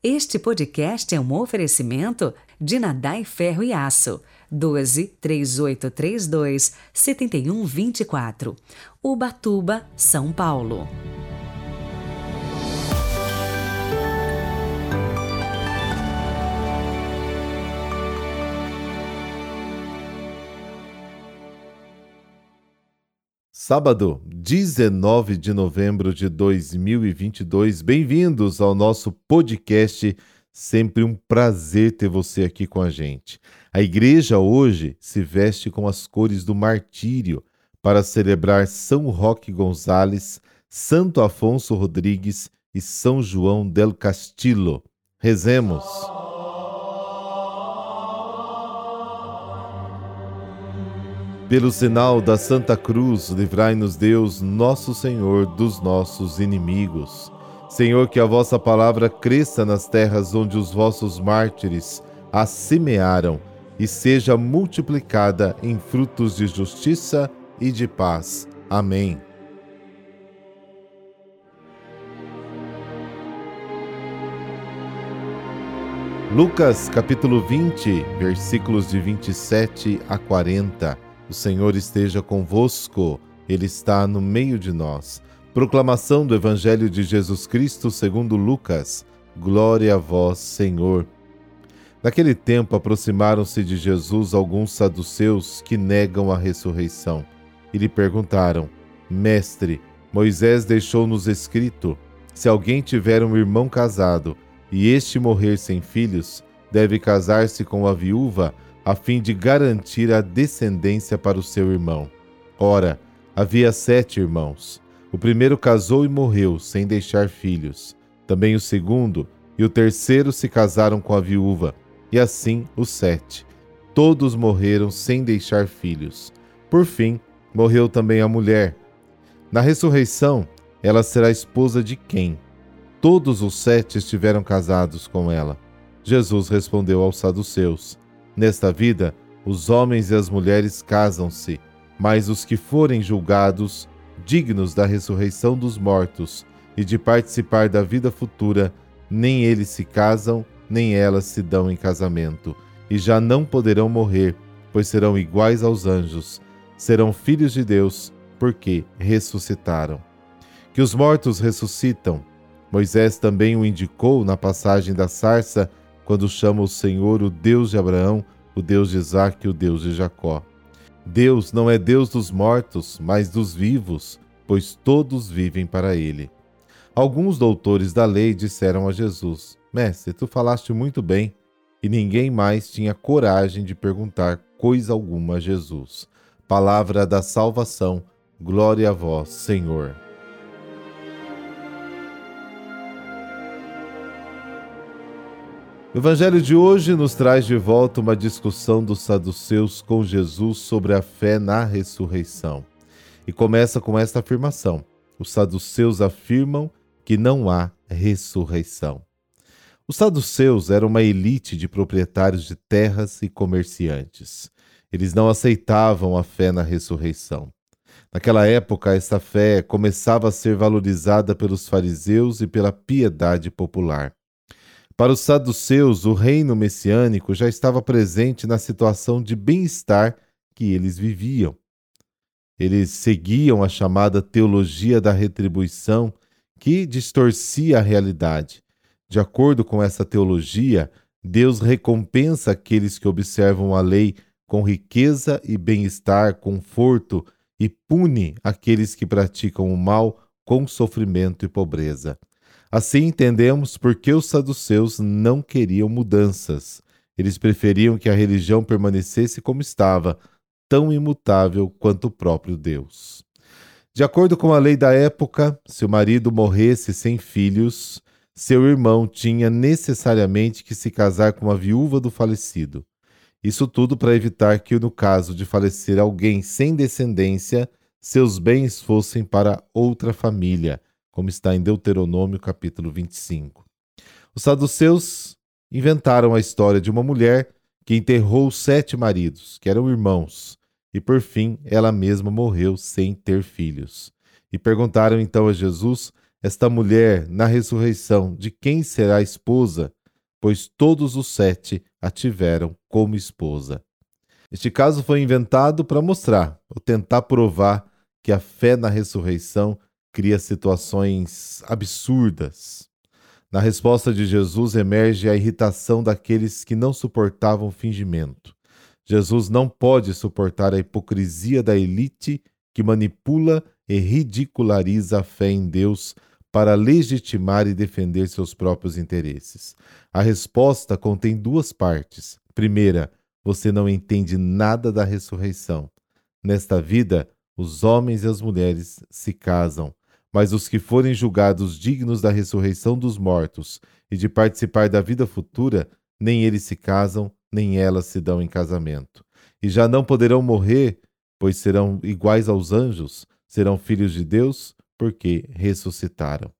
Este podcast é um oferecimento de Nadai Ferro e Aço. 12 3832 7124. Ubatuba, São Paulo. Sábado, 19 de novembro de 2022. Bem-vindos ao nosso podcast. Sempre um prazer ter você aqui com a gente. A igreja hoje se veste com as cores do martírio para celebrar São Roque Gonzales, Santo Afonso Rodrigues e São João del Castillo. Rezemos. Pelo sinal da Santa Cruz, livrai-nos Deus, nosso Senhor, dos nossos inimigos. Senhor, que a vossa palavra cresça nas terras onde os vossos mártires a semearam e seja multiplicada em frutos de justiça e de paz. Amém. Lucas capítulo 20, versículos de 27 a 40. O Senhor esteja convosco, Ele está no meio de nós. Proclamação do Evangelho de Jesus Cristo segundo Lucas. Glória a vós, Senhor. Naquele tempo aproximaram-se de Jesus alguns saduceus que negam a ressurreição e lhe perguntaram: Mestre, Moisés deixou-nos escrito: se alguém tiver um irmão casado e este morrer sem filhos, deve casar-se com a viúva a fim de garantir a descendência para o seu irmão. Ora, havia sete irmãos. O primeiro casou e morreu, sem deixar filhos. Também o segundo e o terceiro se casaram com a viúva, e assim os sete. Todos morreram sem deixar filhos. Por fim, morreu também a mulher. Na ressurreição, ela será esposa de quem? Todos os sete estiveram casados com ela. Jesus respondeu aos saduceus: Nesta vida, os homens e as mulheres casam-se, mas os que forem julgados, dignos da ressurreição dos mortos e de participar da vida futura, nem eles se casam, nem elas se dão em casamento, e já não poderão morrer, pois serão iguais aos anjos, serão filhos de Deus, porque ressuscitaram. Que os mortos ressuscitam. Moisés também o indicou na passagem da sarça quando chama o Senhor o Deus de Abraão, o Deus de Isaac e o Deus de Jacó. Deus não é Deus dos mortos, mas dos vivos, pois todos vivem para ele. Alguns doutores da lei disseram a Jesus: Mestre, tu falaste muito bem, e ninguém mais tinha coragem de perguntar coisa alguma a Jesus. Palavra da salvação, glória a vós, Senhor. O Evangelho de hoje nos traz de volta uma discussão dos saduceus com Jesus sobre a fé na ressurreição. E começa com esta afirmação: os saduceus afirmam que não há ressurreição. Os saduceus eram uma elite de proprietários de terras e comerciantes. Eles não aceitavam a fé na ressurreição. Naquela época, esta fé começava a ser valorizada pelos fariseus e pela piedade popular. Para os saduceus, o reino messiânico já estava presente na situação de bem-estar que eles viviam. Eles seguiam a chamada teologia da retribuição, que distorcia a realidade. De acordo com essa teologia, Deus recompensa aqueles que observam a lei com riqueza e bem-estar, conforto, e pune aqueles que praticam o mal com sofrimento e pobreza. Assim entendemos por que os saduceus não queriam mudanças. Eles preferiam que a religião permanecesse como estava, tão imutável quanto o próprio Deus. De acordo com a lei da época, se o marido morresse sem filhos, seu irmão tinha necessariamente que se casar com a viúva do falecido. Isso tudo para evitar que, no caso de falecer alguém sem descendência, seus bens fossem para outra família, como está em Deuteronômio capítulo 25. Os saduceus inventaram a história de uma mulher que enterrou sete maridos, que eram irmãos, e por fim ela mesma morreu sem ter filhos. E perguntaram então a Jesus esta mulher na ressurreição de quem será esposa, pois todos os sete a tiveram como esposa. Este caso foi inventado para mostrar, ou tentar provar, que a fé na ressurreição cria situações absurdas. Na resposta de Jesus emerge a irritação daqueles que não suportavam fingimento. Jesus não pode suportar a hipocrisia da elite que manipula e ridiculariza a fé em Deus para legitimar e defender seus próprios interesses. A resposta contém duas partes. Primeira, você não entende nada da ressurreição. Nesta vida, os homens e as mulheres se casam, mas os que forem julgados dignos da ressurreição dos mortos e de participar da vida futura, nem eles se casam, nem elas se dão em casamento. E já não poderão morrer, pois serão iguais aos anjos, serão filhos de Deus, porque ressuscitaram.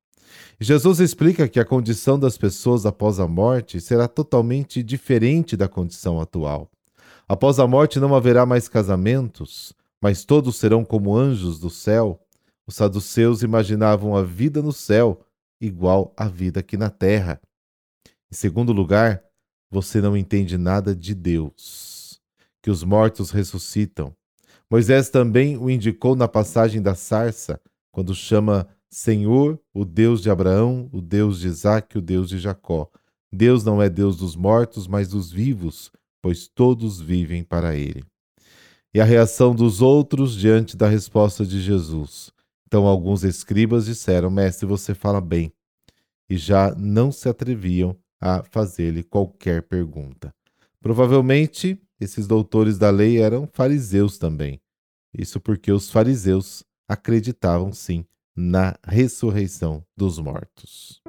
Jesus explica que a condição das pessoas após a morte será totalmente diferente da condição atual. Após a morte não haverá mais casamentos, mas todos serão como anjos do céu. Os saduceus imaginavam a vida no céu igual à vida aqui na terra. Em segundo lugar, você não entende nada de Deus, que os mortos ressuscitam. Moisés também o indicou na passagem da sarça, quando chama Senhor, o Deus de Abraão, o Deus de Isaque, o Deus de Jacó. Deus não é Deus dos mortos, mas dos vivos, pois todos vivem para ele. E a reação dos outros diante da resposta de Jesus. Então alguns escribas disseram: Mestre, você fala bem. E já não se atreviam a fazer-lhe qualquer pergunta. Provavelmente, esses doutores da lei eram fariseus também. Isso porque os fariseus acreditavam sim na ressurreição dos mortos.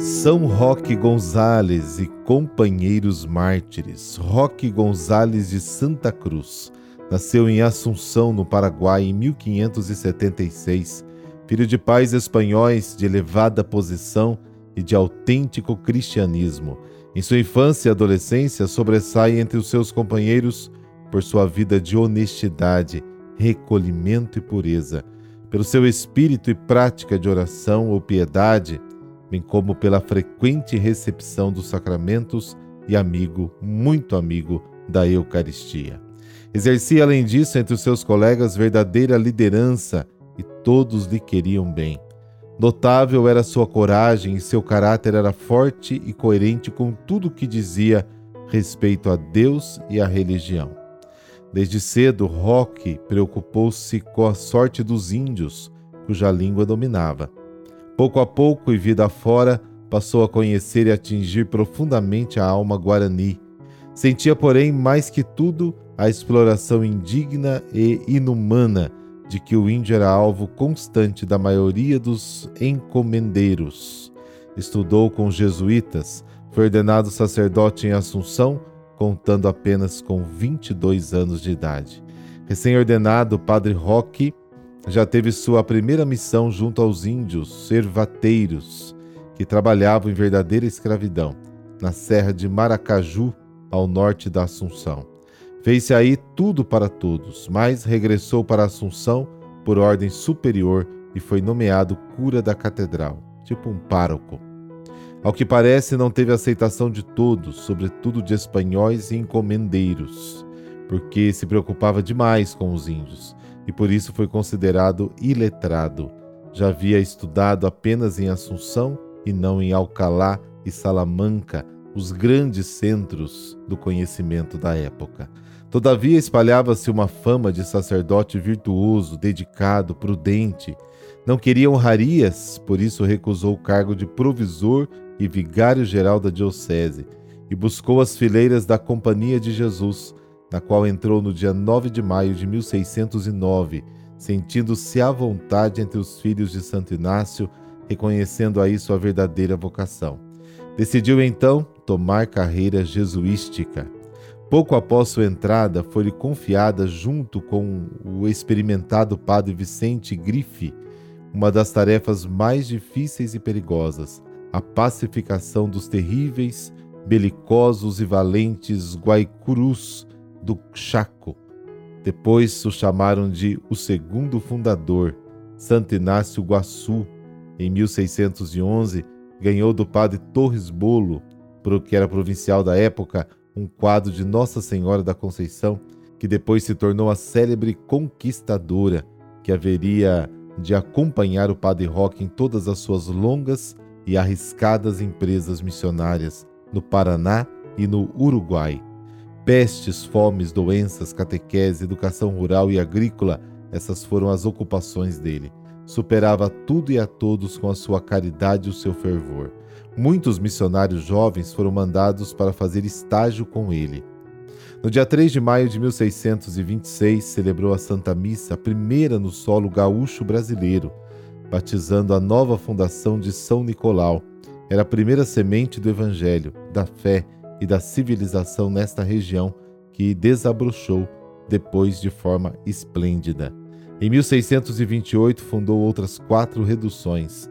São Roque Gonzales e companheiros mártires. Roque Gonzales de Santa Cruz nasceu em Assunção, no Paraguai, em 1576 filho de pais espanhóis de elevada posição e de autêntico cristianismo. Em sua infância e adolescência, sobressai entre os seus companheiros por sua vida de honestidade, recolhimento e pureza, pelo seu espírito e prática de oração ou piedade, bem como pela frequente recepção dos sacramentos e amigo, muito amigo da Eucaristia. Exercia, além disso, entre os seus colegas verdadeira liderança e todos lhe queriam bem. Notável era sua coragem e seu caráter era forte e coerente com tudo o que dizia respeito a Deus e à religião. Desde cedo, Roque preocupou-se com a sorte dos índios, cuja língua dominava. Pouco a pouco e vida fora, passou a conhecer e atingir profundamente a alma guarani. Sentia, porém, mais que tudo, a exploração indigna e inumana de que o índio era alvo constante da maioria dos encomendeiros. Estudou com jesuítas, foi ordenado sacerdote em Assunção, contando apenas com 22 anos de idade. Recém-ordenado, Padre Roque já teve sua primeira missão junto aos índios servateiros, que trabalhavam em verdadeira escravidão, na serra de Maracaju, ao norte da Assunção. Fez-se aí tudo para todos, mas regressou para Assunção por ordem superior e foi nomeado cura da catedral, tipo um pároco. Ao que parece, não teve aceitação de todos, sobretudo de espanhóis e encomendeiros, porque se preocupava demais com os índios e por isso foi considerado iletrado. Já havia estudado apenas em Assunção e não em Alcalá e Salamanca, os grandes centros do conhecimento da época. Todavia espalhava-se uma fama de sacerdote virtuoso, dedicado, prudente. Não queria honrarias, por isso recusou o cargo de provisor e vigário-geral da diocese e buscou as fileiras da Companhia de Jesus, na qual entrou no dia 9 de maio de 1609, sentindo-se à vontade entre os filhos de Santo Inácio, reconhecendo aí sua verdadeira vocação. Decidiu então tomar carreira jesuística. Pouco após sua entrada, foi-lhe confiada, junto com o experimentado padre Vicente Griffe, uma das tarefas mais difíceis e perigosas, a pacificação dos terríveis, belicosos e valentes Guaicurus do Chaco, Depois o chamaram de o segundo fundador, Santo Inácio Guaçu. Em 1611, ganhou do padre Torres Bolo, que era provincial da época, um quadro de Nossa Senhora da Conceição, que depois se tornou a célebre conquistadora, que haveria de acompanhar o padre Roque em todas as suas longas e arriscadas empresas missionárias no Paraná e no Uruguai. Pestes, fomes, doenças, catequese, educação rural e agrícola, essas foram as ocupações dele. Superava tudo e a todos com a sua caridade e o seu fervor. Muitos missionários jovens foram mandados para fazer estágio com ele. No dia 3 de maio de 1626, celebrou a Santa Missa, a primeira no solo gaúcho brasileiro, batizando a nova fundação de São Nicolau. Era a primeira semente do Evangelho, da fé e da civilização nesta região que desabrochou depois de forma esplêndida. Em 1628 fundou outras quatro reduções: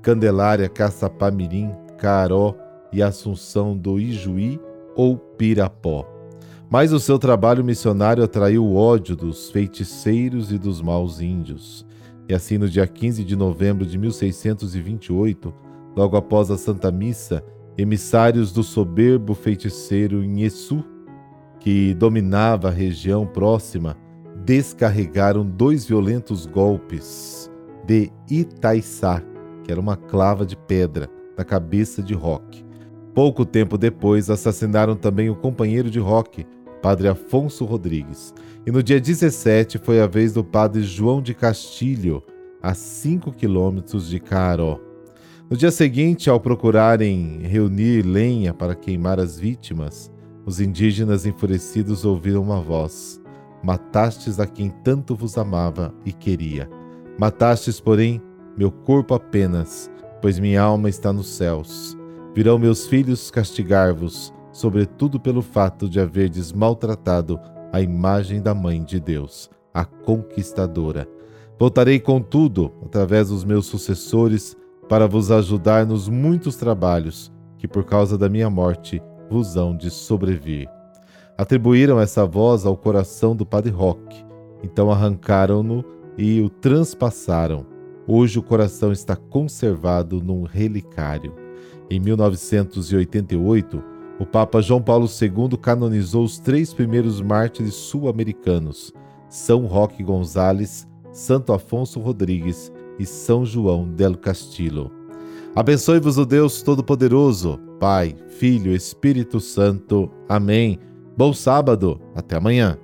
Candelária, Caçapá-Mirim, Caró e Assunção do Ijuí ou Pirapó. Mas o seu trabalho missionário atraiu o ódio dos feiticeiros e dos maus índios. E assim, no dia 15 de novembro de 1628, logo após a Santa Missa, emissários do soberbo feiticeiro Nhesu, que dominava a região próxima, descarregaram dois violentos golpes de Itaiçá, que era uma clava de pedra, na cabeça de Roque. Pouco tempo depois, assassinaram também o companheiro de Roque, padre Afonso Rodrigues. E no dia 17 foi a vez do padre João de Castilho, a 5 quilômetros de Caaró. No dia seguinte, ao procurarem reunir lenha para queimar as vítimas, os indígenas enfurecidos ouviram uma voz: Matastes a quem tanto vos amava e queria. Matastes, porém, meu corpo apenas, pois minha alma está nos céus. Virão meus filhos castigar-vos, sobretudo pelo fato de haverdes maltratado a imagem da Mãe de Deus, a conquistadora. Voltarei, contudo, através dos meus sucessores, para vos ajudar nos muitos trabalhos que, por causa da minha morte, vos hão de sobrevir. Atribuíram essa voz ao coração do Padre Roque, então arrancaram-no e o transpassaram. Hoje o coração está conservado num relicário. Em 1988, o Papa João Paulo II canonizou os três primeiros mártires sul-americanos: São Roque Gonzales, Santo Afonso Rodrigues e São João del Castillo. Abençoe-vos o Deus Todo-Poderoso, Pai, Filho, Espírito Santo. Amém. Bom sábado. Até amanhã.